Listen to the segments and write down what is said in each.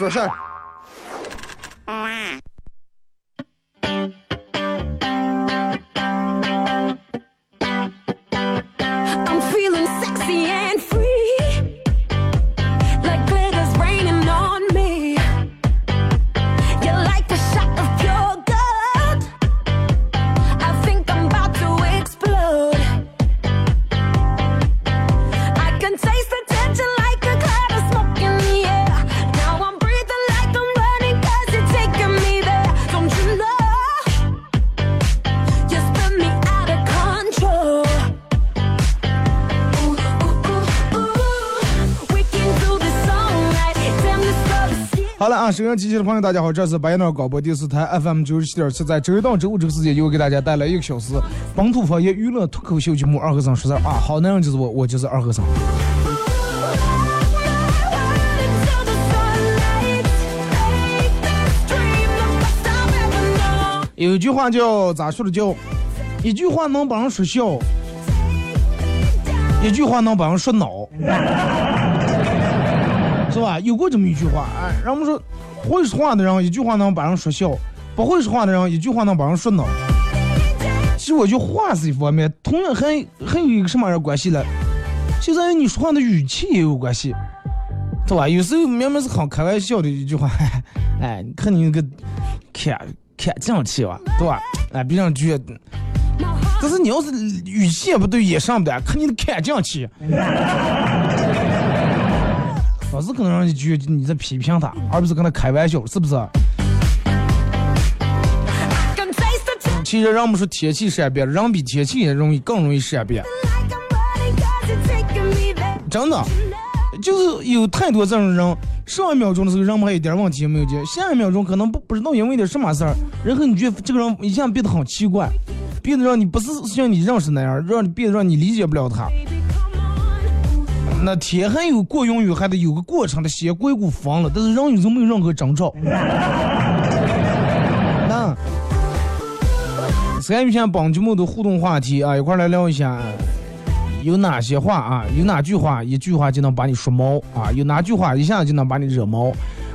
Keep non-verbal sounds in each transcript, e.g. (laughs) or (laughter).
说事。收音机前的朋友，大家好，这是白鸟广播电视台 FM 九十七点七，在周一到周五这个时间，又给大家带来一个小时本土方言娱乐脱口秀节目《二和尚说事儿》啊，好男人就是我，我就是二和尚。有一句话叫咋说的叫，一句话能把人说笑，一句话能把人说恼，是吧？有过这么一句话，哎，让我们说，会说话的人一句话能把人说笑，不会说话的人一句话能把人说恼。其实我觉得话是一方面，同样还还有一个什么样关系呢？就在于你说话的语气也有关系，对吧？有时候明明是很开玩笑的一句话，(laughs) 哎，你看你那个看看犟气吧，对吧？哎，别让觉得。但是你要是语气也不对，也上不得，看你的看犟气，老是可能让你觉得你在批评他，而不是跟他开玩笑，是不是？其实让我们说天气善变，人比天气也容易更容易善变，真的。就是有太多这种人，上一秒钟的时候人们还一点问题也没有解，下一秒钟可能不不知道因为点什么事儿，然后你觉得这个人一下变得很奇怪，变得让你不是像你认识那样，让你变得让你理解不了他。那天还有过云雨，还得有个过程的，先过一股风了，但是人有时候没有任何征兆。(laughs) 那，参与一下本节目的互动话题啊，一块来聊一下，有哪些话啊？有哪句话一句话就能把你说毛啊？有哪句话一下就能把你惹毛？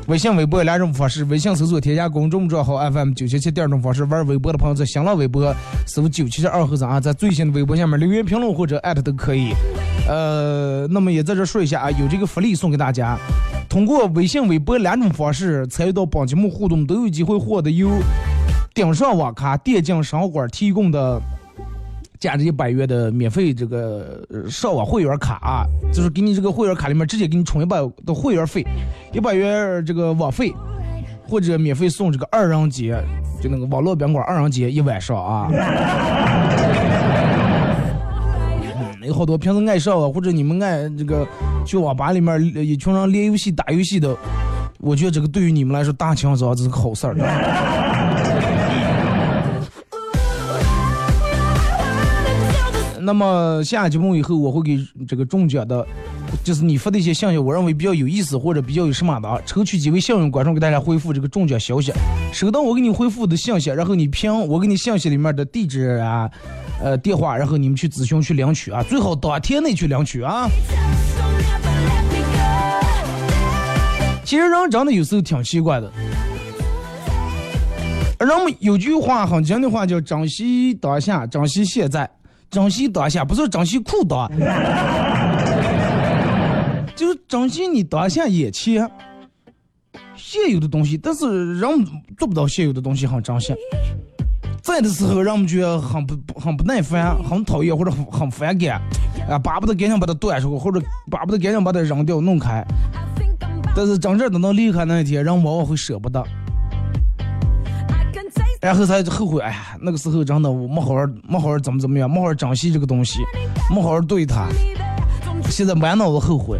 微信、微博两种方式，微信搜索添加公众账号 FM 九七七，第二种方式玩微博的朋友在新浪微博搜九七七二和尚啊，在最新的微博下面留言评论或者艾特都可以。呃，那么也在这说一下啊，有这个福利送给大家，通过微信、微博两种方式参与到本节目互动，都有机会获得由顶上网咖电竞商馆提供的加这一百元的免费这个上网会员卡啊，就是给你这个会员卡里面直接给你充一百的会员费，一百元这个网费，或者免费送这个二人节，就那个网络宾馆二人节一晚上啊。有好多平时爱上网，或者你们爱这个去网吧里面一群人练游戏、打游戏的，我觉得这个对于你们来说大清早这是个好事儿。那么下节目以后，我会给这个中奖的，就是你发的一些信息，我认为比较有意思或者比较有什么的，抽取几位幸运观众给大家回复这个中奖消息。收到我给你回复的信息，然后你凭我给你信 (laughs) 息里面的地址啊、呃电话，然后你们去咨询去领取啊，最好当天内去领取啊。其实人真的有时候挺奇怪的。人们有句话很经典的话叫“珍惜当下，珍惜现在，珍惜当下”，不是珍惜裤裆，(laughs) 就是珍惜你当下眼前现有的东西。但是人做不到现有的东西很珍惜。在的时候，让我们觉得很不很不耐烦，很讨厌或者很很反感，啊，巴不得赶紧把它端出，或者巴不得赶紧把它扔掉弄开。但是真正等到离开那一天，人往往会舍不得，然后才后悔。哎呀，那个时候真的我没好好没好好怎么怎么样，没好好珍惜这个东西，没好好对它，me there. Don't you 现在满脑子后悔。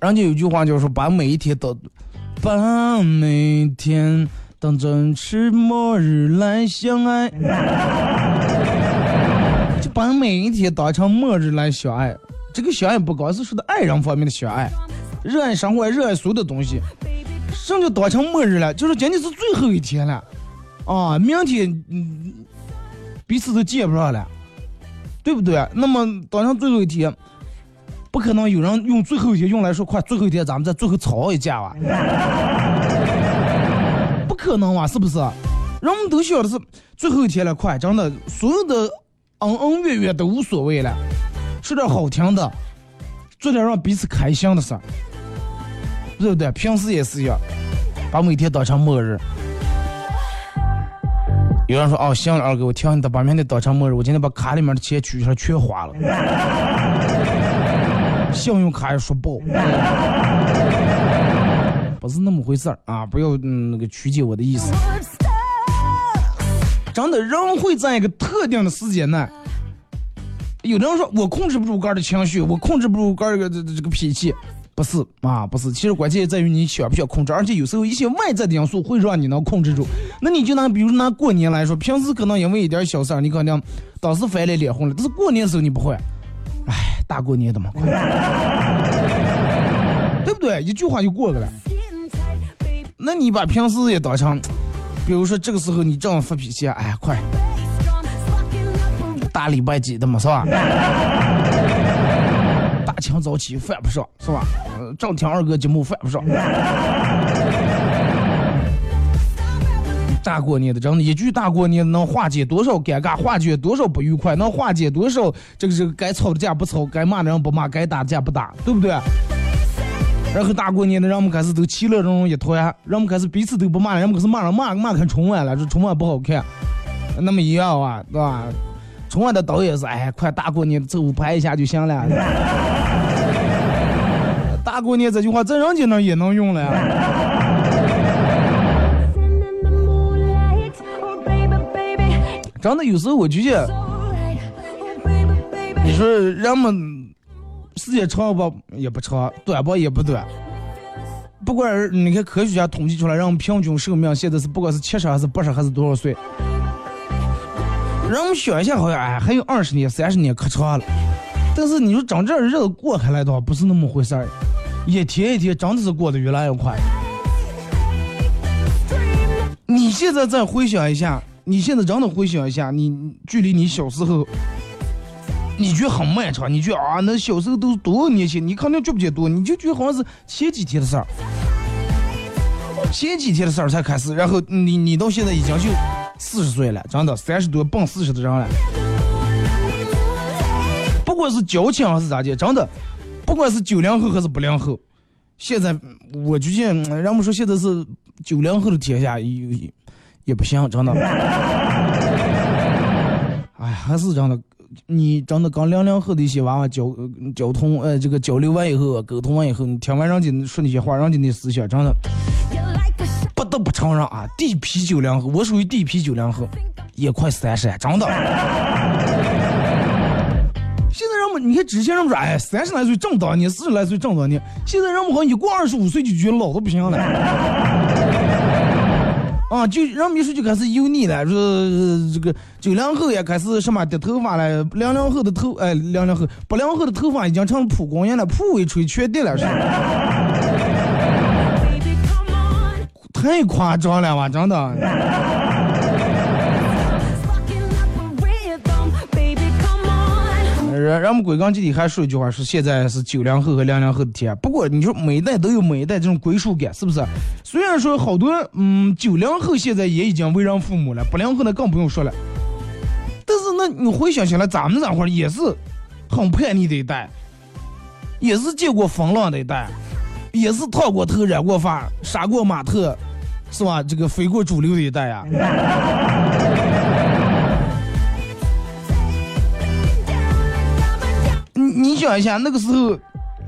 人家有句话就是说，把每一天都，把每天当真是末日来相爱，(laughs) 就把每一天当成末日来相爱。这个相爱不光是说的爱人方面的相爱，热爱生活，热爱所有的东西。什么叫当成末日了？就是今天是最后一天了，啊，明天嗯彼此都见不上了，对不对？那么当成最后一天，不可能有人用最后一天用来说，快最后一天咱们再最后吵一架吧？(laughs) 不可能啊，是不是？人们都晓得是最后一天了，快，真的，所有的恩恩怨怨都无所谓了，说点好听的，做点让彼此开心的事儿，对不对？平时也是一样，把每天当成末日。有人说哦，行，二哥，我听你的，把明天当成末日，我今天把卡里面的钱取出来全花了，信用卡也说爆，不是那么回事儿啊！不要嗯那个曲解我的意思。真的，人会在一个特定的时间内，有的人说我控制不住个儿的情绪，我控制不住个儿的这个脾气，不是啊，不是。其实关键在于你想不想控制，而且有时候一些外在的因素会让你能控制住。那你就拿比如拿过年来说，平时可能因为一点小事儿，你可能当时翻脸脸红了，但是过年的时候你不会，哎，大过年的嘛，(laughs) 对不对？一句话就过去了。那你把平时也当成，比如说这个时候你正发脾气，哎，快，大礼拜几的嘛，是吧？清早起犯不上，是吧？呃，正听二哥节目犯不上。大过年的，真的，一句大过年能化解多少尴尬，化解多少不愉快，能化解多少这个这个该吵的架不吵，该骂的人不骂，该打的架不打，对不对？然后大过年的，人们开始都其乐融融一团，人们开始彼此都不骂了，人们开始骂人骂骂看春晚了，说春晚不好看，那么一样啊，对吧？春晚的导演是，哎，快大过年走拍一下就行了。(laughs) 大过年这句话在人家那也能用了。真的，有时候我觉得，你说人们时间长吧也不长，短吧也不短。不管你看科学家统计出来，人们平均寿命现在是不管是七十还是八十还是多少岁，人们想一下好像哎还有二十年、三十年可长了。但是你说真正日子过开来的话，不是那么回事儿，一天一天真的是过得越来越快。你现在再回想一下，你现在真的回想一下，你距离你小时候，你觉得很漫长，你觉得啊，那小时候都是多少年前？你肯定觉不觉得多？你就觉得好像是前几天的事儿，前几天的事儿才开始，然后你你到现在已经就四十岁了，真的三十多奔四十的人了。不管是交情还是咋的，真的，不管是九零后还是八零后，现在我就见人们说现在是九零后的天下，也也不行，真的。(laughs) 哎，还是真的，你真的跟零零后的一些娃娃交交通，呃，这个交流完以后，沟通完以后，你听完人家说那些话，人家的思想，真的都不承认啊，第一批九零后，我属于第一批九零后，也快三十了，真的。现在人们，你看之前人们说，哎，三十来岁正当年，四十来岁正当年。现在人们好像一过二十五岁就觉得老的不行了，啊，就人们一说就开始油腻了，说、这个九零后也开始什么掉头发了，零零后的头，哎，零零后八零后的头发已经成蒲公英了，蒲一吹全掉了，是太夸张了哇，真的。人人们归根结底还说一句话，说现在是九零后和零零后的天。不过你说每一代都有每一代这种归属感，是不是？虽然说好多嗯九零后现在也已经为人父母了，八零后那更不用说了。但是那你回想起来，咱们那会儿也是很叛逆的一代，也是见过风浪的一代，也是烫过头、染过发、杀过马特，是吧？这个非过主流的一代呀。你你想一下，那个时候，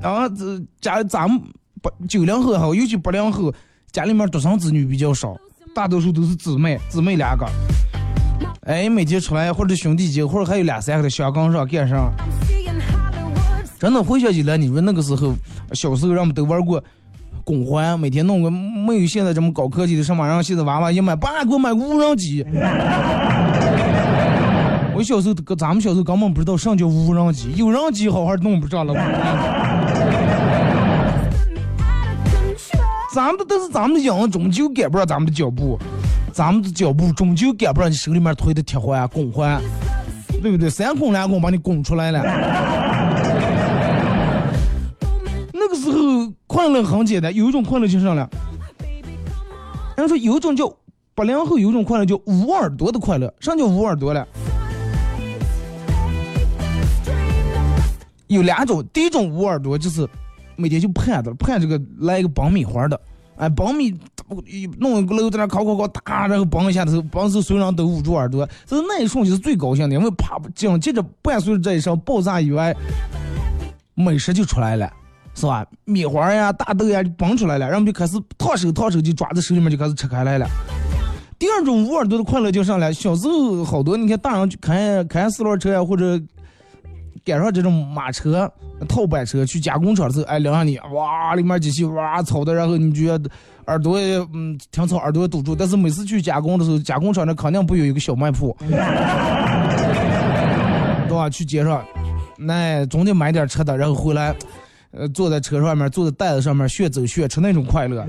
啊，这家咱们八九零后哈，尤其八零后，家里面独生子女比较少，大多数都是姊妹，姊妹两个。哎，每天出来或者兄弟姐，或者还有俩三个的小岗上干上，真的回想起来，你说那个时候，小时候让我们都玩过拱环，每天弄个没有现在这么高科技的什么，然后现在娃娃一买，爸给我买个无人机。(laughs) 我小时候，咱们小时候根本不知道什么叫无人机，有人机好好弄不上了。咱们的都是咱们的养，终究赶不上咱们的脚步，咱们的脚步终究赶不上你手里面推的铁环、拱环，对不对？三拱两拱把你拱出来了。快乐很简单，有一种快乐就是啥了？人家说有一种叫八零后有一种快乐叫捂耳朵的快乐，啥叫捂耳朵了？有两种，第一种捂耳朵就是每天就盼着盼这个来一个爆米花的，哎，爆米弄一个楼在那烤烤烤，哒，然后嘣一下子，嘣时所有人都捂住耳朵，这是那一瞬间是最高兴的，因为啪，紧接着伴随着这一声爆炸以外，美食就出来了，是吧？米花呀、大豆呀就蹦出来了，然后就开始烫手烫手就抓在手里面就开始吃开来了。第二种捂耳朵的快乐就上来，小时候好多你看大人去开开四轮车呀，或者。赶上这种马车、套板车去加工厂的时候，哎，领上你，哇，里面机器哇吵的，然后你觉得耳朵嗯挺吵，耳朵堵住。但是每次去加工的时候，加工厂那肯定不有一个小卖铺，(laughs) 对吧？去街上，那总得买点吃的，然后回来，呃，坐在车上面，坐在袋子上面，炫走炫吃那种快乐。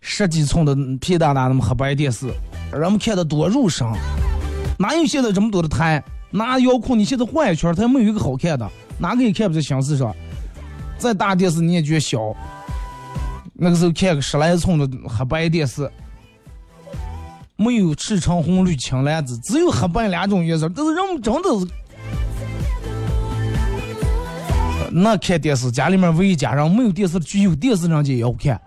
十几寸的屁大大那么黑白电视。人们看的多入神，哪有现在这么多的台？拿遥控你现在换一圈，它没有一个好看的，哪个也看不在形式上。再大电视你也觉得小。那个时候看个十来寸的黑白电视，没有赤橙红绿青蓝紫，只有黑白两种颜色。但是人们真的是，那看电视，家里面唯一家人没有电视，只有电视人家也要看。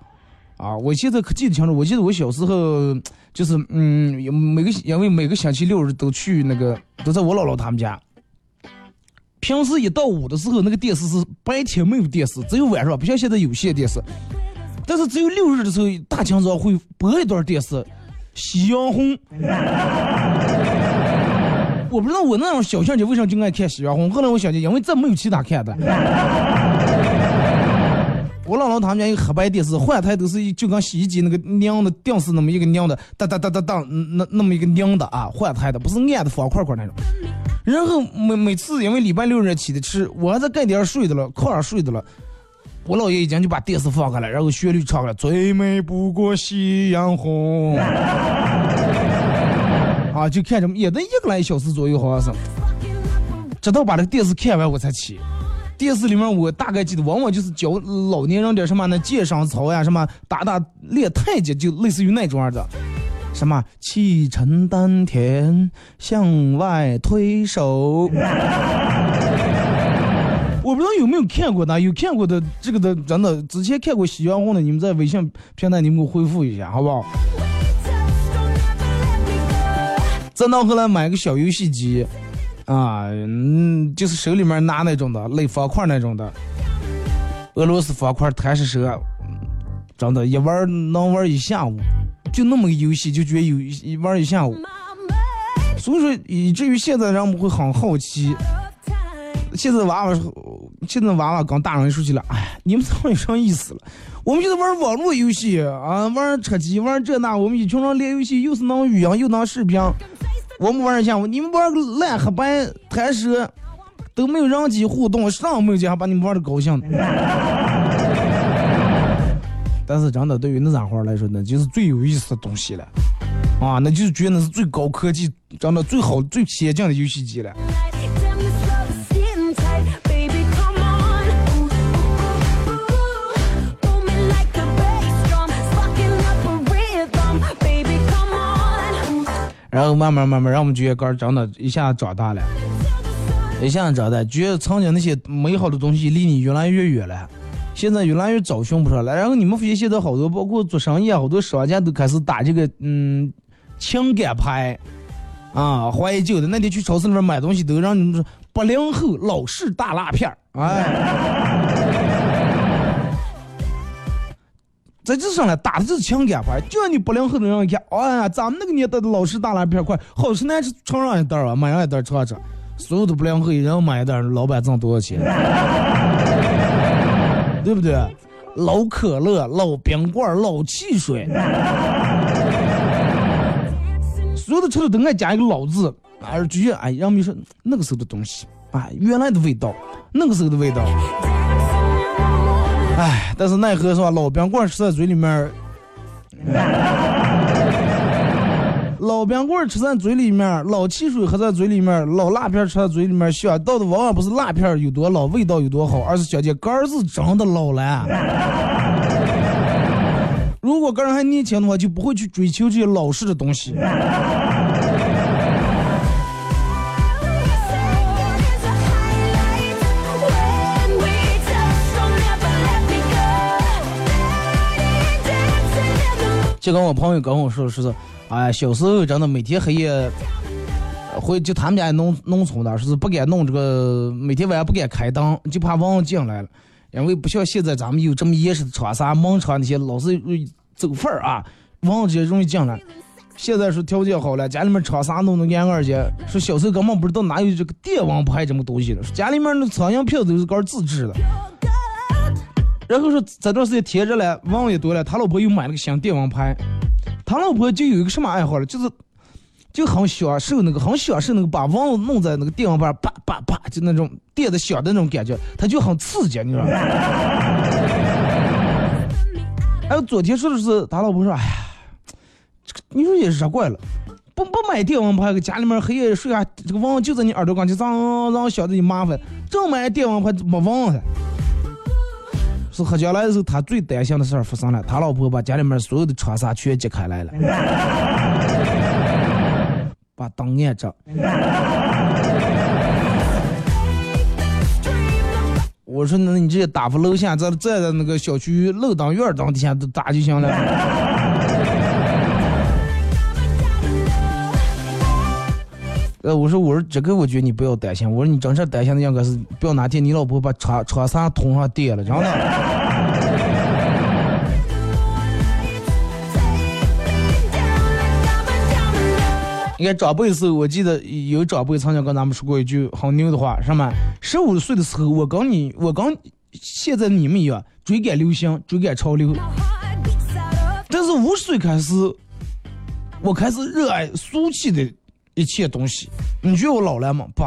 啊，我现在可记得清楚，我记得我小时候。就是嗯，每个因为每个星期六日都去那个都在我姥姥他们家。平时一到五的时候，那个电视是白天没有电视，只有晚上，不像现在有线电视。但是只有六日的时候，大清早会播一段电视，《夕阳红》。(laughs) 我不知道我那样小小姐为啥就爱看《夕阳红》，后来我想起，因为这没有其他看的。(laughs) 我姥姥他们家一个黑白电视，换台都是就跟洗衣机那个拧的电视那么一个拧的，哒哒哒哒哒，那那么一个拧的啊，换台的不是按的方块块那种。然后每每次因为礼拜六日起的吃，我还在盖点睡的了，炕上睡的了，我姥爷已经就把电视放开了，然后旋律唱了，最美不过夕阳红，(laughs) 啊，就看着也得一个来小时左右，好像是，直到把这个电视看完我才起。电视里面我大概记得，往往就是教老年人点什么呢？健身操呀，什么打打练太极，就类似于那种样的。什么气沉丹田，向外推手。我不知道有没有看过的，有看过的这个的，真的之前看过《夕阳红》的，你们在微信平台你们给我回复一下，好不好？再到后来买个小游戏机。啊，嗯，就是手里面拿那种的垒方块那种的，俄罗斯方块贪吃蛇，真的，一玩能玩一下午，就那么个游戏就觉得有一玩一下午。所以说，以至于现在人们会很好奇，现在娃娃，现在娃娃跟大人说起来，哎，你们怎么有啥意思了？我们就是玩网络游戏啊，玩吃鸡，玩这那，我们一群人练游戏，又是能语音，又能视频。我们玩一下，你们玩个烂黑白贪蛇，都没有人机互动，上没有见，还把你们玩的高兴。(laughs) 但是真的，对于那家伙来说，那就是最有意思的东西了，啊，那就是觉得那是最高科技，真的最好、最先进的游戏机了。然后慢慢慢慢，让我们觉得哥长得一下长大了，一下长大，觉得曾经那些美好的东西离你越来越远了，现在越来越找寻不上了。然后你们发现现在好多，包括做生意啊，好多商家都开始打这个嗯情感牌啊，怀旧的。那天去超市里面买东西，都让你们说八零后老式大辣片儿，哎。这就上来打的就是情感牌，就让你八零后的人一看，哎呀，咱们那个年代的老式大拉片块，好吃难吃，尝上一袋儿啊，买上一袋尝尝，所有的不良后一人买一袋，老板挣多少钱？(laughs) 对不对？老可乐、老冰棍、老汽水，所有的车里都爱加一个“老”字，而觉得哎，让你说那个时候的东西，哎，原来的味道，那个时候的味道。哎，但是奈何是吧？老冰棍吃在嘴里面，(laughs) 老冰棍吃在嘴里面，老汽水喝在嘴里面，老辣片吃在嘴里面儿，想到的往往不是辣片有多老，味道有多好，而是想见肝儿是真的老了。(laughs) 如果个人还年轻的话，就不会去追求这些老式的东西。(laughs) 就跟我朋友跟我说，说是，哎，小时候真的每天黑夜，呃会就他们家农农村的，说是不敢弄这个，每天晚上不敢开灯，就怕蚊子进来了，因为不像现在咱们有这么严实的窗纱、门窗那些，老是走缝儿啊，蚊子也容易进来。现在说条件好了，家里面窗纱弄得严二些，说小时候根本不知道哪有这个电蚊拍这么东西的，说家里面那苍蝇票都是搞自制的。然后说这段时间天热了，蚊子也多了，他老婆又买了个新电蚊拍，他老婆就有一个什么爱好了，就是就很享受那个很享受那个把蚊子弄在那个电蚊拍叭叭叭就那种电的响的那种感觉，他就很刺激，你知道吧？还 (laughs) 有昨天说的是他老婆说，哎呀，这个你说也热惯了。不不买电蚊拍，搁家里面黑夜睡下，这个蚊子就在你耳朵刚就让让小的你麻烦。正买电蚊拍没蚊子，是喝酒来的时候，他最担心的事儿发生了，他老婆把家里面所有的窗纱全揭开来了，把灯按着。我说，那你直接打发楼下，在在那个小区楼灯、院灯底下都打就行了。呃，我说，我说这个，我觉得你不要担心。我说你真正担心的应该是，不要哪天你老婆把床床上通上电了，真的。(laughs) 你看长辈的时候，我记得有长辈曾经跟咱们说过一句很牛的话，什么？十五岁的时候，我跟你，我跟现在你们一样，追赶流行，追赶潮流。但是五十岁开始，我开始热爱俗气的一切东西。你觉得我老了吗？不，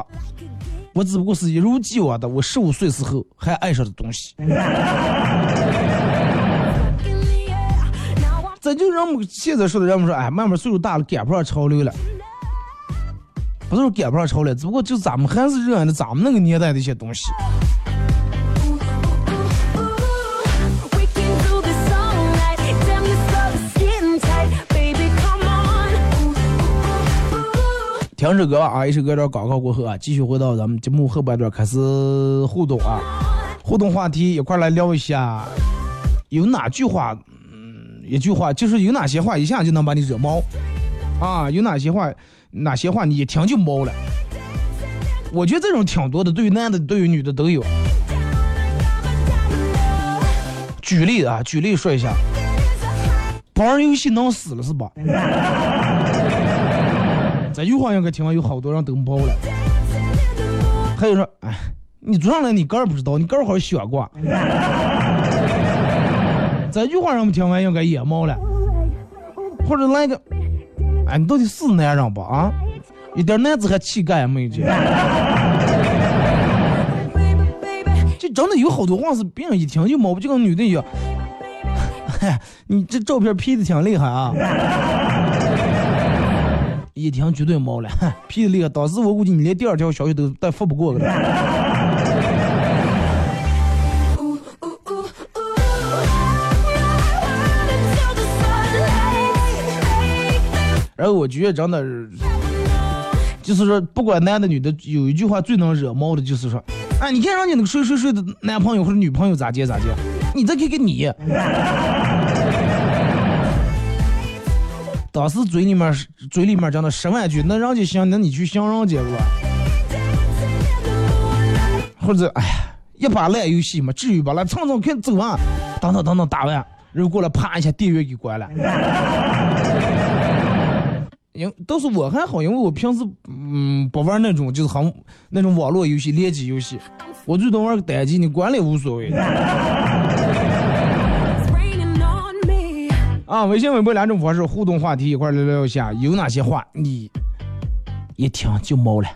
我只不过是一如既往的我十五岁时候还爱上的东西。这就人们现在说的，人们说，哎，慢慢岁数大了，赶不上潮流了。不是说赶不上潮流，只不过就咱们还是热爱的咱们那个年代的一些东西。听首歌啊，一首歌段广告过后啊，继续回到咱们节目后半段开始互动啊，互动话题一块来聊一下，有哪句话，嗯，一句话就是有哪些话一下就能把你惹毛啊？有哪些话，哪些话你一听就毛了？我觉得这种挺多的，对于男的，对于女的都有。举例啊，举例说一下，玩游戏能死了是吧？这句话应该听完有好多人都毛了。还有说，哎，你做上来你个儿不知道，你个儿好想过。这句话让我们听完应该也毛了。或者来个，哎，你到底是男人不啊？一点男子汉气概也没有。就真的有好多话是别人一听就毛，就跟女的一样。嗨，你这照片 P 的挺厉害啊！一听绝对毛了 (laughs) 屁的厉害。当时我估计你连第二条消息都都发不过的。(laughs) 然后我觉得真的，就是说，不管男的女的，有一句话最能惹毛的，就是说，哎，你看人家那个谁谁谁的男朋友或者女朋友咋接咋接，你再看看你。当时嘴里面嘴里面讲的十万句，那人家行，那你去想人家吧。或者哎呀，一把烂游戏嘛，至于吧？来蹭蹭看走啊，等等等等打完，然后过来啪一下电源给关了。因倒是我还好，因为我平时嗯不玩那种就是很那种网络游戏、联机游戏，我最多玩个单机，你关了也无所谓。啊，微信、微博两种方式互动话题，一块聊聊一下，有哪些话你一听就毛了？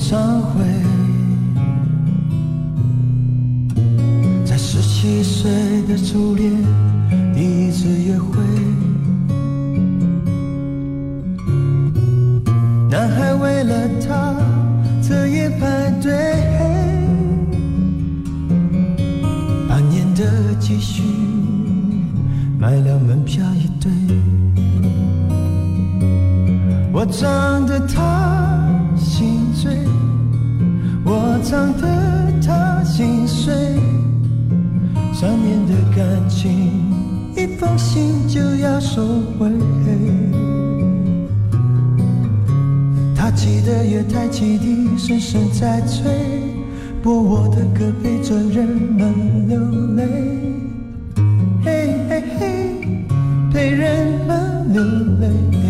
演唱会，在十七岁的初恋第一次约会，男孩为了她彻夜排队，半年的积蓄买了门票一对。我长得他唱得他心碎，三年的感情，一封信就要收回。他骑的月台汽笛声声在催，播我的歌陪着人们流泪，嘿嘿嘿，陪人们流泪。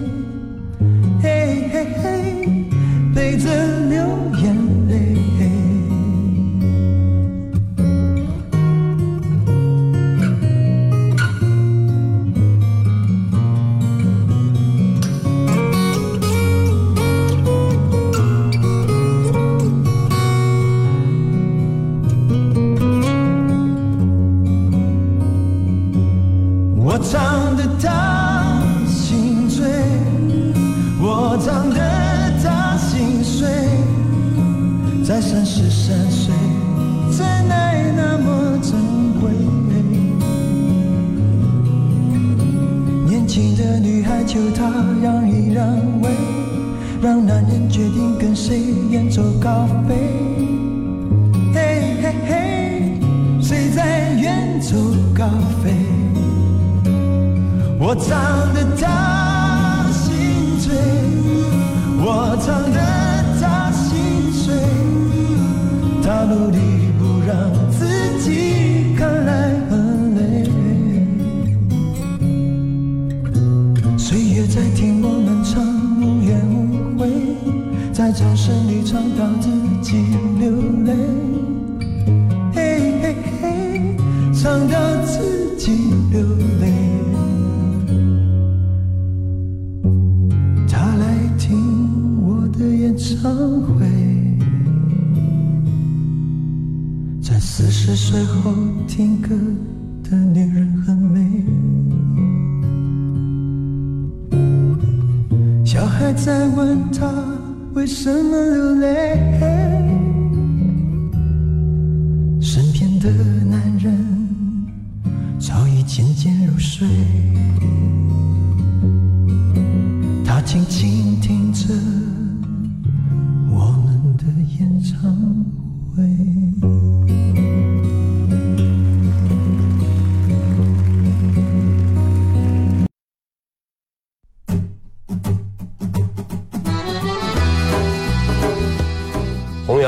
求他让一让位，让男人决定跟谁远走高飞。嘿嘿嘿，谁在远走高飞？我唱得他心醉，我唱得他心碎，他努力不让唱到自己流泪。嘿嘿嘿，唱到自己流泪。他来听我的演唱会，在四十岁后听歌什么流泪，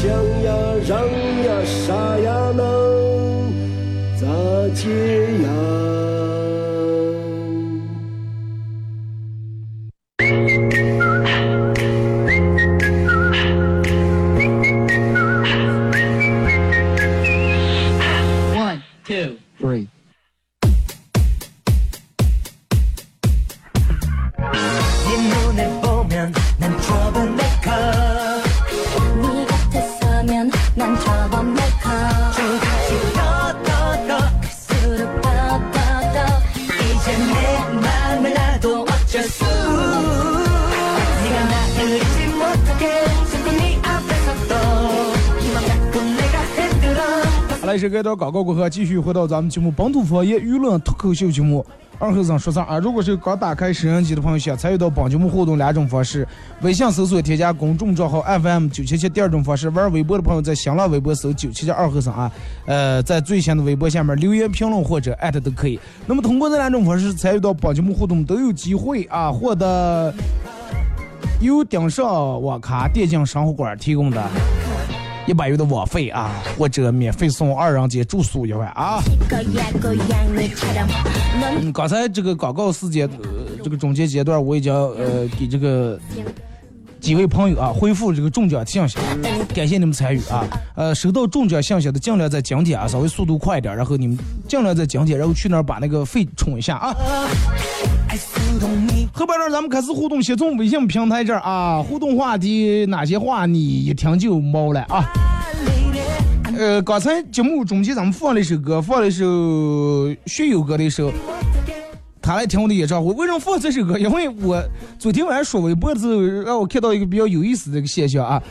想呀，让呀，啥呀能咋解呀？首歌到广告过后，继续回到咱们节目本土方言娱乐脱口秀节目。二后生说啥啊？如果是刚打开收音机的朋友，想参与到本节目互动两种方式：微信搜索添加公众账号 FM 九七七；第二种方式，玩微博的朋友在新浪微博搜九七七二后生啊，呃，在最新的微博下面留言评论或者艾特都可以。那么通过这两种方式参与到本节目互动，都有机会啊获得由顶上网咖电竞生活馆提供的。一百元的网费啊，或者免费送二人间住宿一晚啊。嗯，刚才这个广告时间，呃，这个中间阶段我已经，呃，给这个。几位朋友啊回复这个中奖信息，感谢你们参与啊。呃，收到中奖信息的尽量在今天啊，稍微速度快一点，然后你们尽量在今天，然后去那儿把那个费充一下啊。后边呢，咱们开始互动，先从微信平台这儿啊，互动话题哪些话你一听就毛了啊。呃，刚才节目中间咱们放了一首歌，放了一首学友歌的一首，他来听我的演唱会。为什么放这首歌？因为我昨天晚上刷微博的时候，让我看到一个比较有意思的一个现象啊。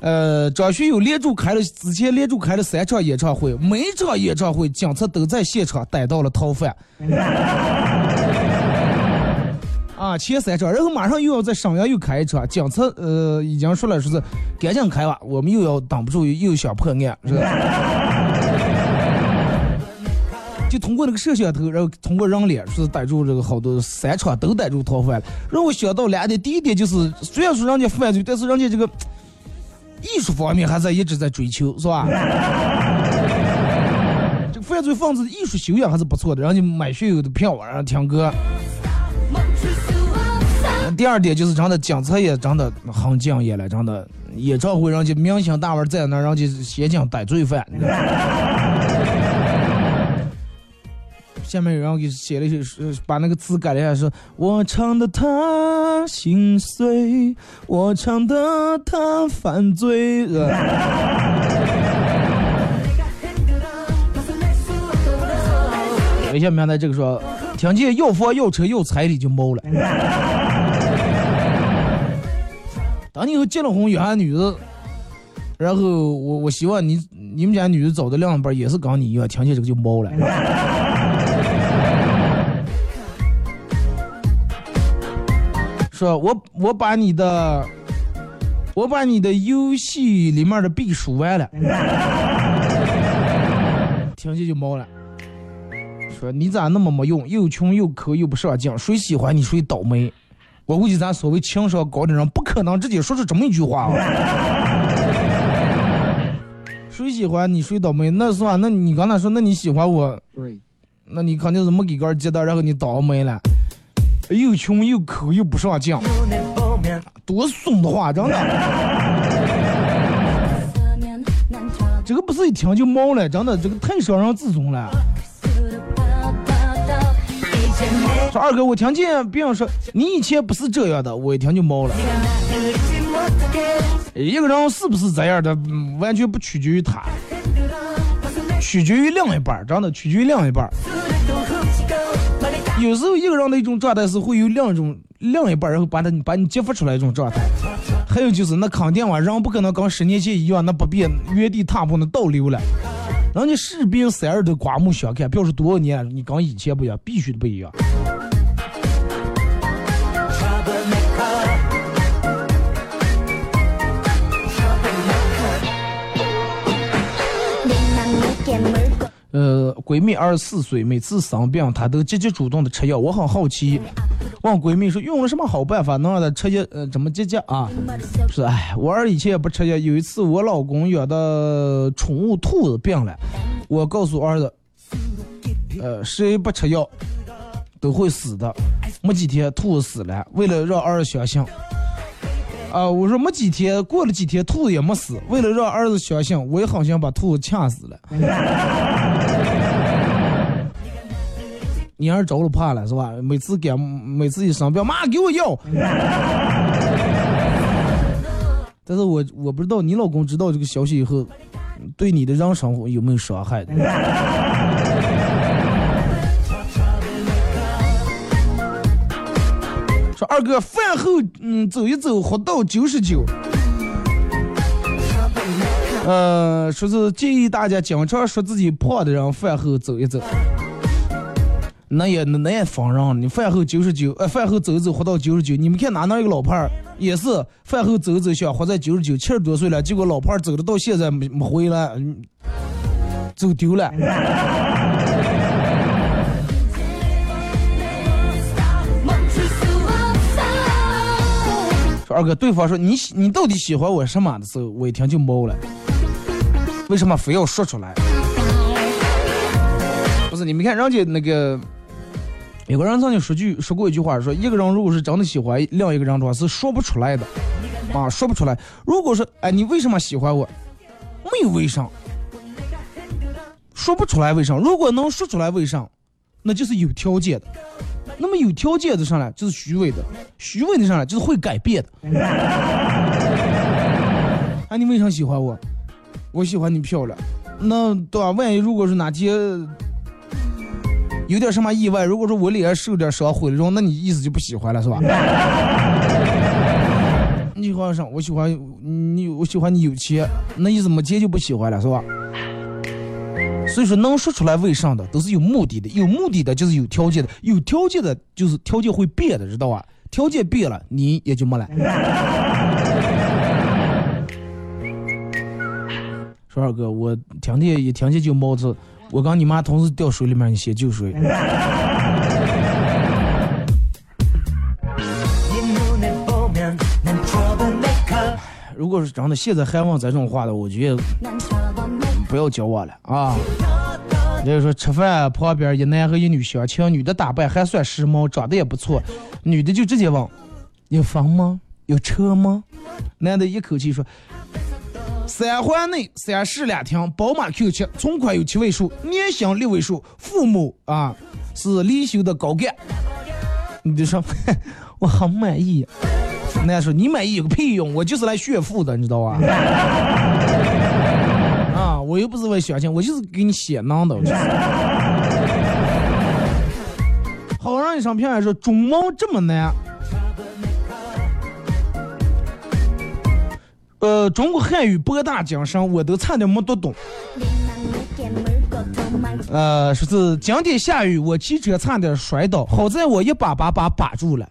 呃，张学友连续开了之前连续开了三场演唱会，每一场演唱会警察都在现场逮到了逃犯。啊，前三场，然后马上又要在沈阳又开一场，警察呃已经说了，说是赶紧开吧，我们又要挡不住，又想破案，是吧？就通过那个摄像头，然后通过人脸，说是逮住这个好多三场都逮住逃犯了。让我想到两点，第一点就是，虽然说人家犯罪，但是人家这个艺术方面还在一直在追求，是吧？(laughs) 这个犯罪分子的艺术修养还是不错的，人家买学友的票，然后听歌。第二点就是，真的警察也真的很敬业了，真的演唱会人家明星大腕在那儿，让这协警逮罪犯。下面有人给写了一首，呃把那个词改了一下，说：“我唱的他心碎，我唱的他犯罪。(laughs) 是吧”微信平台这个说，听见又房又车又彩礼就毛了。当你以后结了婚有孩女子，然后我我希望你你们家女的找的另一半也是跟你一样，听见这个就毛了。说我我把你的我把你的游戏里面的币数完了，听见就毛了。说你咋那么没用，又穷又抠又不上进，谁喜欢你谁倒霉。我估计咱所谓情商高的人不可能直接说出这么一句话啊。谁喜欢你谁倒霉？那是吧？那你刚才说，那你喜欢我，那你肯定是没给根接到，然后你倒霉了。又穷又抠又不上进多怂的话真的。这个不是一听就懵了真的这个太伤人自尊了。说二哥我听见别人说你以前不是这样的我一听就懵了。一个人是不是这样的完全不取决于他取决于另一半真的取决于另一半有时候一个人的一种状态是会有另一种另一半，然后把他把你激发出来一种状态。还有就是那肯定啊，人不可能跟十年前一样，那不变，原地踏步那倒流了。人家士兵三人都刮目相看，表示多少年你跟以前不一样，必须的不一样。呃，闺蜜二十四岁，每次生病她都积极主动的吃药。我很好奇，问闺蜜说用了什么好办法能让她吃药？呃，怎么积极啊？是哎，我儿以前也不吃药。有一次我老公养的宠物兔子病了，我告诉儿子，呃，谁不吃药都会死的。没几天兔子死了，为了让儿子相信，啊，我说没几天，过了几天兔子也没死，为了让儿子相信，我也好像把兔子掐死了。你儿着了怕了是吧？每次给每次一生病，妈给我药。但是我我不知道你老公知道这个消息以后，对你的人生有没有伤害？二哥饭后嗯走一走，活到九十九。呃，说是建议大家经常说自己胖的人饭后走一走。那也那也放人，你饭后九十九，呃，饭后走一走活到九十九。你们看哪能一个老伴儿也是饭后走一走想活在九十九，七十多岁了，结果老伴儿走的到现在没没回来，走丢了。二哥，对方说你喜你到底喜欢我什么的时候，我一听就懵了。为什么非要说出来？不是你们看人家那个，有个人曾经说句说过一句话，说一个人如果是真的喜欢另一个人的话，是说不出来的，啊，说不出来。如果说哎，你为什么喜欢我？没有为啥，说不出来为啥。如果能说出来为啥，那就是有条件的。那么有条件的上来就是虚伪的，虚伪的上来就是会改变的。啊，(laughs) 你为啥喜欢我？我喜欢你漂亮。那对吧？万一如果是哪天有点什么意外，如果说我脸上受点伤毁了容，那你意思就不喜欢了是吧？(laughs) 你喜欢上，我喜欢你，我喜欢你有钱，那意思没钱就不喜欢了是吧？所以说能说出来为啥的都是有目的的，有目的的就是有条件的，有条件的就是条件会变的，知道吧？条件变了，你也就没了。说二哥，我听见一听见就冒子，我跟你妈同时掉水里面，你先救谁？如果是真的，现在还问这种话的，我觉得不要交往了啊。人家说吃饭旁边一男和一女相亲，女的打扮还算时髦，长得也不错，女的就直接问：有房吗？有车吗？男的一口气说：三环内三室两厅，宝马 Q 七，存款有七位数，年薪六位数，父母啊是离休的高干。你就说 (laughs) 我很满意。男的说你满意有个屁用，我就是来炫富的，你知道吧？我又不是为相亲，我就是给你写囊的。(laughs) 好让一上评论说中蒙这么难。呃，中国汉语博大精深，我都差点没读懂。呃，说是今天下雨，我骑车差点摔倒，好在我一把把把把住了。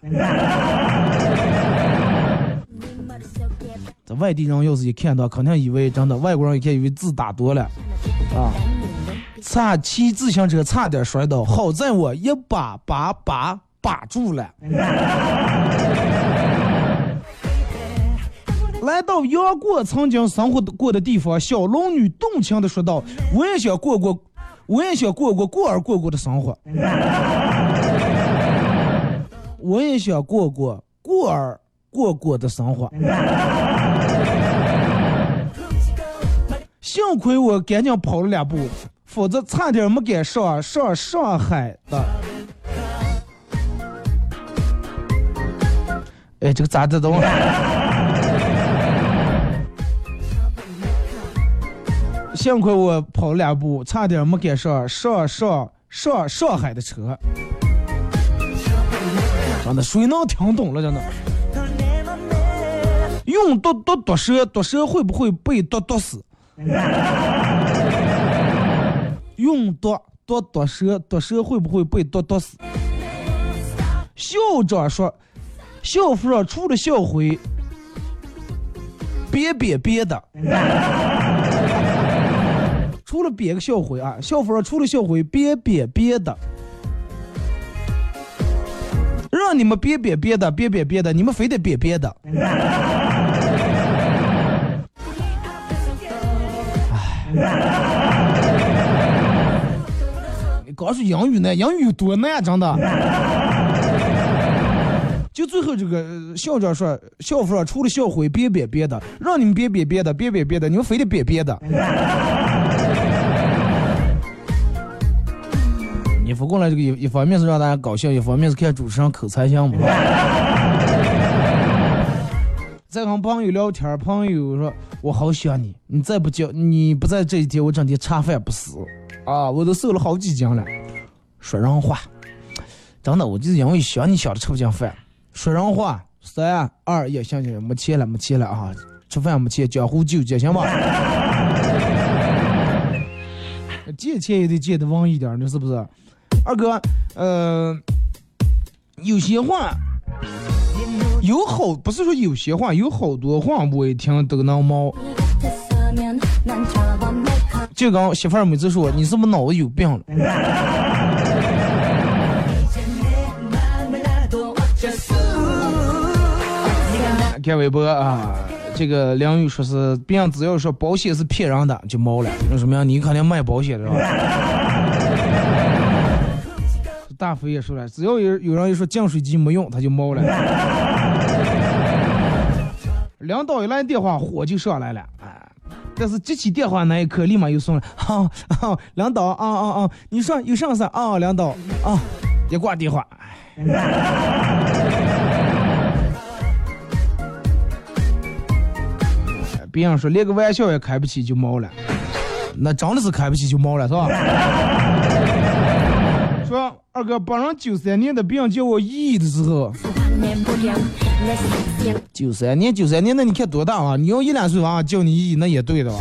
外地人要是一看到，肯定以为真的外国人一看以为字打多了啊。差骑自行车差点摔倒，好在我一把把把把住了。来到杨过曾经生活过的地方，小龙女动情的说道：“我也想过过，我也想过过过儿过过的生活，(laughs) 我也想过过过儿过过的生活。幸亏我赶紧跑了两步，否则差点没赶上上上海的。哎，这个咋的懂？幸亏我跑了两步，差点没赶上上上上上海的车。真的，谁能听懂了？真的。用毒毒毒蛇，毒蛇会不会被毒毒死？用毒毒毒蛇，毒蛇会不会被毒毒死？校长说，校服上除了校徽，别别别的。除了别个校徽啊，校服上除了校徽，别别别的。让你们别别别的，别别别的，你们非得别别的。(laughs) 你告诉英语呢？英语有多难？真的。(laughs) 就最后这个校长说，校服上除了校徽，别别别的，让你们别别别的，别别别的，你们非得别别的。(laughs) 你不过来这个一一方面是让大家高兴，一方面是看主持人口才行不？在跟朋友聊天，朋友说：“我好想你，你再不叫，你不在这一天，我整天茶饭不思啊，我都瘦了好几斤了。”说人话，真的，我就是因为想你想的吃不进饭。说人话，三二一，行行，没钱了，没钱了啊！吃饭没钱，江湖救急，行吧？借钱也得借的稳一点，你是不是？二哥，呃，有些话有好，不是说有些话，有好多话我一听都能毛。就刚媳妇儿每次说你是不是脑子有病了？(laughs) 看微博啊，这个梁宇说是别人只要说保险是骗人的就毛了，那什么呀？你肯定卖保险的是吧？(laughs) 大飞也说了，只要有有人一说净水机没用，他就毛了。(laughs) 领导一来电话，火就上来了，哎！但是接起电话那一刻，立马又松了。好、(laughs) 好，领导啊啊啊！你说有啥事啊？领导啊，一挂电话，(laughs) 别人说连个玩笑也开不起就毛了，那真的是开不起就毛了，是吧？(laughs) 说二哥，本人九三年的别人叫我姨的时候，九三年九三年，那你看多大啊？你要一两岁娃娃叫你姨，那也对的吧？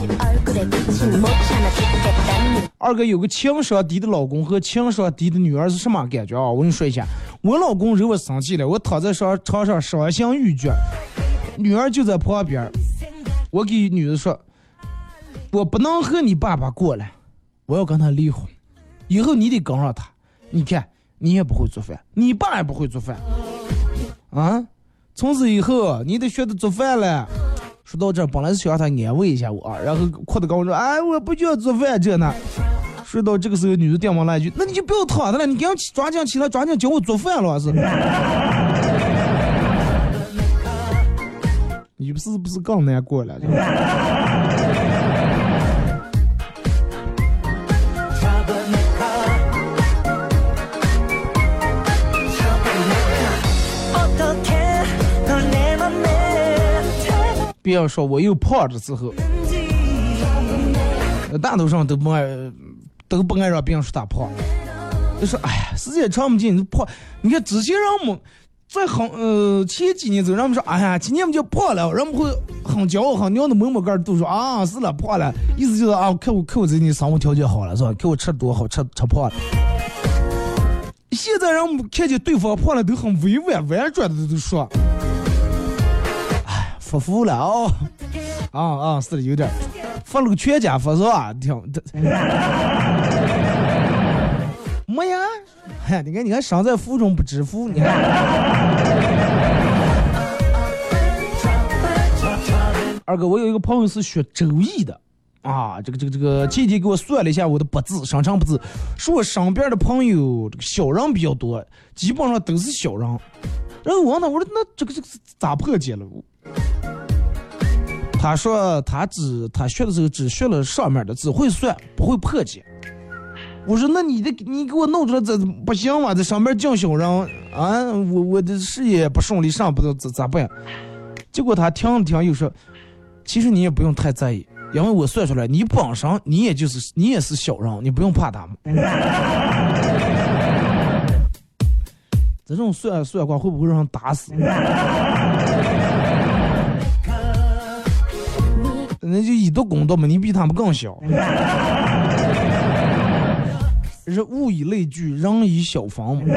二哥有个情商低的老公和情商低的女儿是什么感觉啊？我跟你说一下，我老公惹我生气了，我躺在床床上伤心欲绝，女儿就在旁边，我给女的说，我不能和你爸爸过了，我要跟他离婚，以后你得跟上他。你看，你也不会做饭，你爸也不会做饭，啊，从此以后你得学着做饭了。说到这，本来是想让他安慰一下我，然后哭的跟我说：“哎，我不需要做饭这呢。”说到这个时候，女的电话来一句：“那你就不要躺着了，你赶紧抓紧起来，抓紧教我做饭了是。(laughs) ”你不是不是更难过了？别要说我又胖的时候，大多数都不爱，都不爱让别人说他胖。就说哎呀，时间长不进，你胖。你看之前人们在很呃前几年走，人们说哎呀，今年不就胖了，人们会很骄傲，很娘的摸摸杆都说啊是了胖了，意思就是啊看我看我最近生活条件好了是吧？看我吃多好，吃吃胖了。现在人们看见对方胖了都很委婉婉转的都说。发福了哦，(laughs) 啊啊，是的，有点发了个全家福是吧？挺这，(laughs) 没呀，嗨，你看，你看，身在福中不知福，你看。(laughs) 二哥，我有一个朋友是学周易的，啊，这个这个这个，前天给我算了一下我的八字，生辰八字，说我身边的朋友这个小人比较多，基本上都是小人。然后我问他，我说那这个这个咋破解了？他说他只他学的时候只学了上面的，只会算不会破解。我说那你的你给我弄出来这不行吗？在上面降小人啊，我我的事业不顺利，上不到咋咋办？结果他听了听又说，其实你也不用太在意，因为我算出来你本身你也就是你也是小人，你不用怕他们。(laughs) 这种算算卦会不会让人打死？那就以毒攻毒嘛，你比他们更小。(laughs) 人物以类聚，人以小防嘛。(laughs)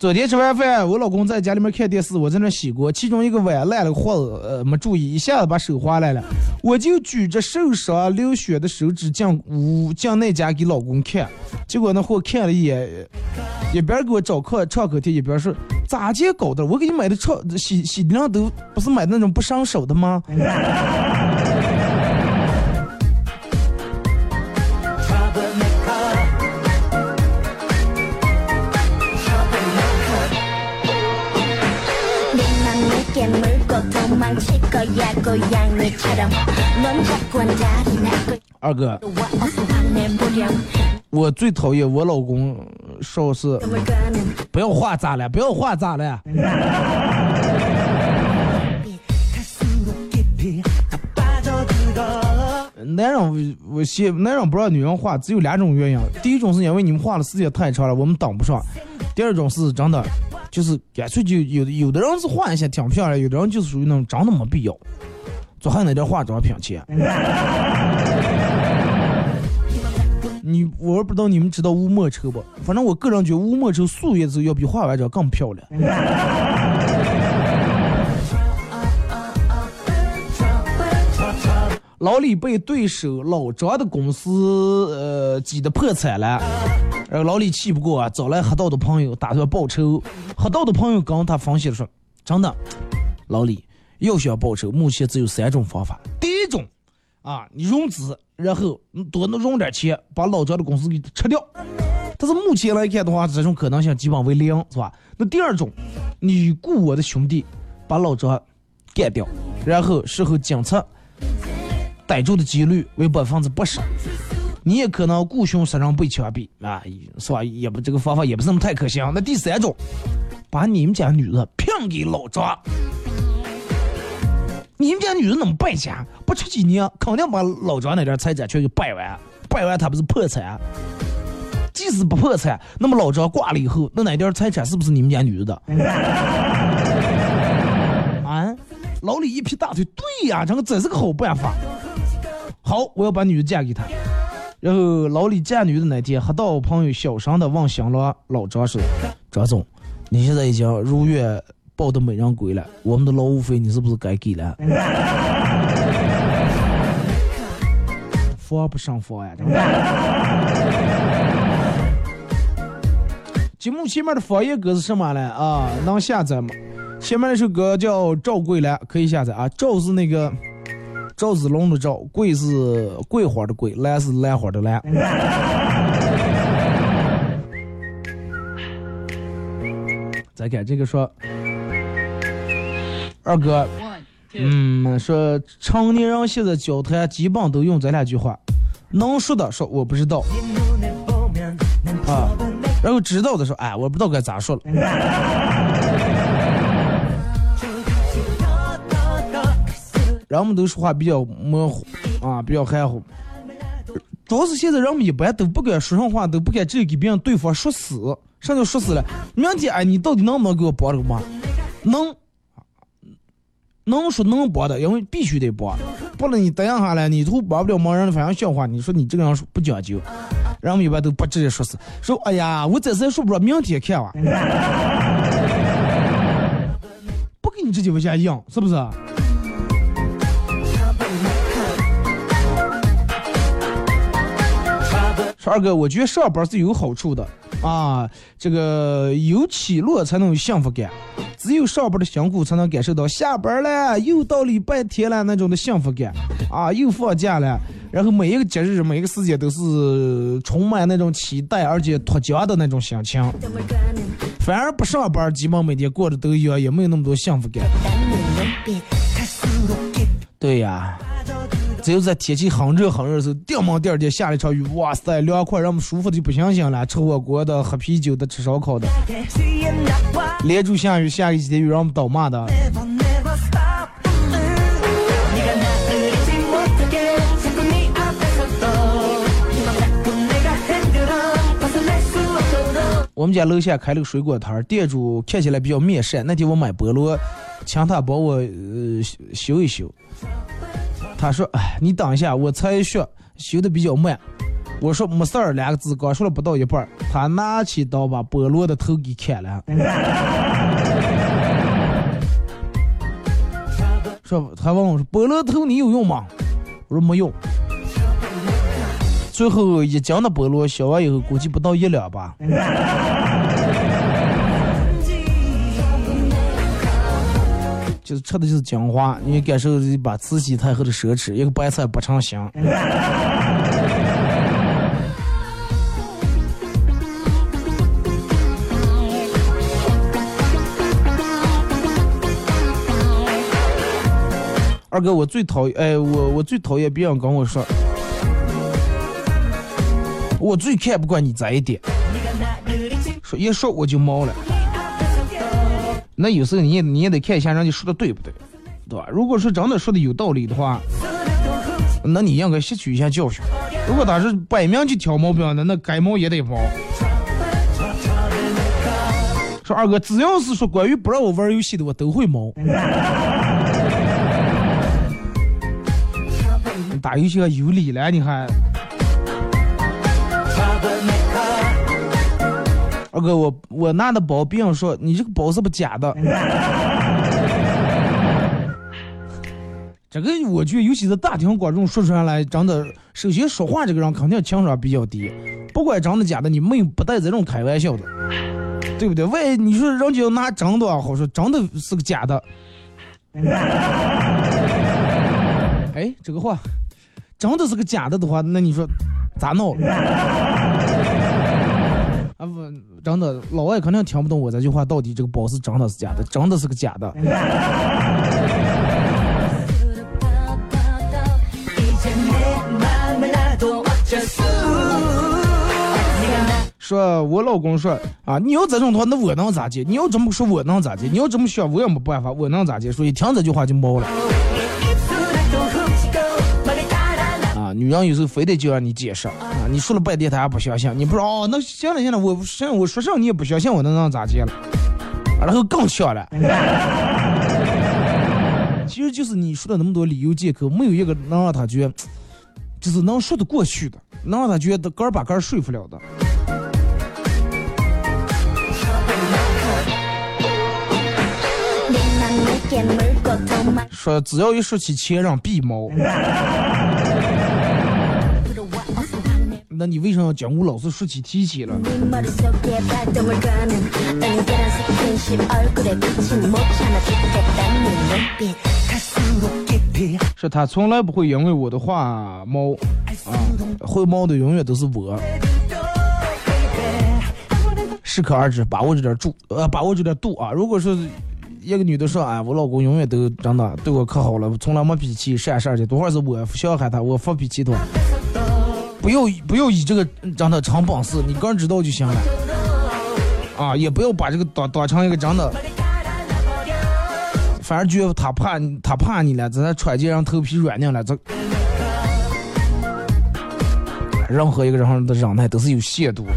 昨天吃完饭，我老公在家里面看电视，我在那洗锅，其中一个碗烂了个豁子，呃，没注意，一下子把手划烂了，我就举着受伤流血的手指进屋进那家给老公看，结果那货看了一眼，一边给我找课创可贴，一边说咋接搞的？我给你买的创洗洗涤灵都不是买的那种不伤手的吗？二哥，我最讨厌我老公说是不要画咋了，不要画咋了。男人我我嫌男人不让女人画，只有两种原因。第一种是因为你们画的时间太长了，我们挡不上；第二种是真的，就是干脆就有有的人是画一下挺漂亮，有的人就是属于那种真的没必要，做还那点化妆品钱。你我不知道你们知道乌墨绸不？反正我个人觉得乌墨绸素颜之后要比化完妆更漂亮。老李被对手老张的公司呃挤得破产了，然后老李气不过啊，找来黑道的朋友打算报仇。黑道的朋友跟他分析说：“真的，老李要想报仇，目前只有三种方法。第一种啊，你融资，然后你多能融点钱，把老张的公司给吃掉。但是目前来看的话，这种可能性基本为零，是吧？那第二种，你雇我的兄弟把老张干掉，然后事后警察。”逮住的几率为百分之八十，你也可能雇凶杀人被枪毙啊，是吧？也不这个方法也不是那么太可行。那第三种，把你们家女人骗给老张，你们家女人那么败家，不出几年肯定把老张那点财产全给败完，败完他不是破产？即使不破产，那么老张挂了以后，那哪点财产是不是你们家女人的？(laughs) 啊？老李一劈大腿，对呀，这个真是个好办法。好，我要把女的嫁给他。然后老李嫁女的那天，喝到朋友小声的问新郎老张说：“张总，你现在已经如愿抱得美人归了，我们的劳务费你是不是该给了？” (laughs) 防不胜防呀！(laughs) 节目前面的方言歌是什么呢？啊，能下载吗？前面那首歌叫《赵桂兰》，可以下载啊。赵是那个。赵子龙的赵，桂是桂花的桂，兰是兰花的兰。(laughs) 再看这个说，二哥，嗯，说成年人现在交谈基本都用这两句话，能说的说我不知道，啊，然后知道的说，哎，我不知道该咋说了。人们都说话比较模糊啊，比较含糊。主要是现在人们一般都不敢说上话，都不敢直接给别人对方说死。啥叫说死了？明天哎，你到底能不能给我帮这个忙？能，能说能帮的，因为必须得帮。不然你答应下来，你都帮不了忙，人反正笑话。你说你这个人不讲究，人们一般都不直接说是，说哎呀，我这次说不着，明天看吧。(laughs) 不给你直接往下硬，是不是？十二哥，我觉得上班是有好处的啊，这个有起落才能有幸福感，只有上班的辛苦才能感受到下班了又到礼拜天了那种的幸福感啊，又放假了，然后每一个节日每一个时间都是充满那种期待而且脱缰的那种心情，反而不上班，基本每天过得都一样，也没有那么多幸福感。对呀。只有在天气很热很热的时候，顶门第二天下了一场雨，哇塞，凉快，让我们舒服的不行行了，吃火锅的，喝啤酒的，吃烧烤的，连住下雨，下个几天雨，让我们倒骂的。我们家楼下开了个水果摊儿，店主看起来比较面善。那天我买菠萝，请他帮我呃修修一修。他说：“哎，你等一下，我才学，修的比较慢。”我说：“没事儿。”两个字刚说了不到一半，他拿起刀把菠萝的头给砍了。说他问我说：“菠萝头你有用吗？”我说：“没用。”最后一斤的菠萝削完以后，估计不到一两吧。就是吃的就是精华，你感受一把慈禧太后的奢侈，一个白菜不成形。(laughs) 二哥，我最讨厌，哎，我我最讨厌别人跟我说，我最看不惯你这一点，说一说我就毛了。那有时候你也你也得看一下人家说的对不对，对吧？如果说真的说的有道理的话，那你应该吸取一下教训。如果他是摆明就挑毛病的，那该毛也得毛。说二哥，只要是说关于不让我玩游戏的，我都会毛。(laughs) 打游戏还有理了，你还？二哥，我我拿的包，别人说你这个包是不是假的？(laughs) 这个我觉得，尤其是大庭广众说出来，真的，首先说话这个人肯定情商比较低，不管真的假的，你没有不带这种开玩笑的，对不对？万一你说人家要拿真的好说，真的是个假的。(laughs) 哎，这个话真的是个假的的话，那你说咋弄？啊不，真的，老外肯定听不懂我这句话，到底这个包是真的是假的？真的是个假的。(laughs) 说我老公说啊，你要这种的话，那我能咋接？你要这么说，我能咋接？你要这么想，我也没办法，我能咋接？所以听这句话就毛了。女人有时候非得就让你解释啊，你说了半天她还不相信，你不说哦，那行了行了，我行我说上你也不相信，我能让咋接了？然后更呛了。(laughs) 其实就是你说的那么多理由借口，没有一个能让他觉得，就是能说得过去的，能让他觉得杆儿把杆儿说服了的。(laughs) 说只要一说起前任必毛，(laughs) 那你为什么要讲我老是说起提起了？说他从来不会因为我的话猫啊，会猫的永远都是我。适可而止，把握着点住，呃，把握着点度啊。如果说一个女的说，哎，我老公永远都真的对我可好了，从来没脾气，啥事儿的，多会是我小害他，我发脾气的，不要不要以这个让他成本事，你个人知道就行了。啊，也不要把这个当当成一个真的，反正觉得他怕他怕你了，在那穿件让头皮软硬了，这任何一个人的忍耐都是有限度的。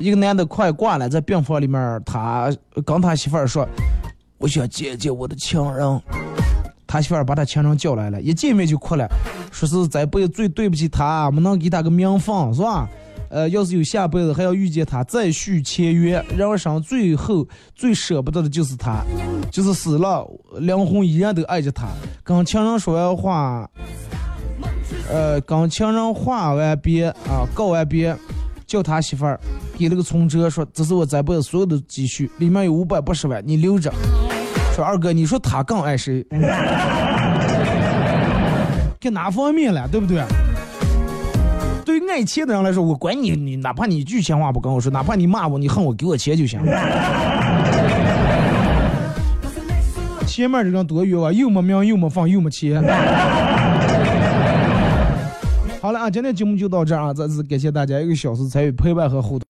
一个男的快挂了，在病房里面，他跟他媳妇儿说：“我想见见我的情人。”他媳妇儿把他情人叫来了，一见面就哭了，说是这辈子最对不起他，没能给他个名分，是吧？呃，要是有下辈子还要遇见他，再续前缘。人生最后最舍不得的就是他，就是死了，灵魂依然都爱着他。跟情人说完话，呃，跟情人话完别啊，告完别。叫他媳妇儿给了个存折，说这是我这辈子所有的积蓄，里面有五百八十万，你留着。说二哥，你说他更爱谁？(laughs) 给哪方面了，对不对？对于爱钱的人来说，我管你，你哪怕你一句闲话不跟我说，哪怕你骂我，你恨我，给我钱就行。(laughs) 前面这张多冤枉，又没名又没分又没钱。(laughs) 好了啊，今天节目就到这儿啊！再次感谢大家一个小时参与陪伴和互动。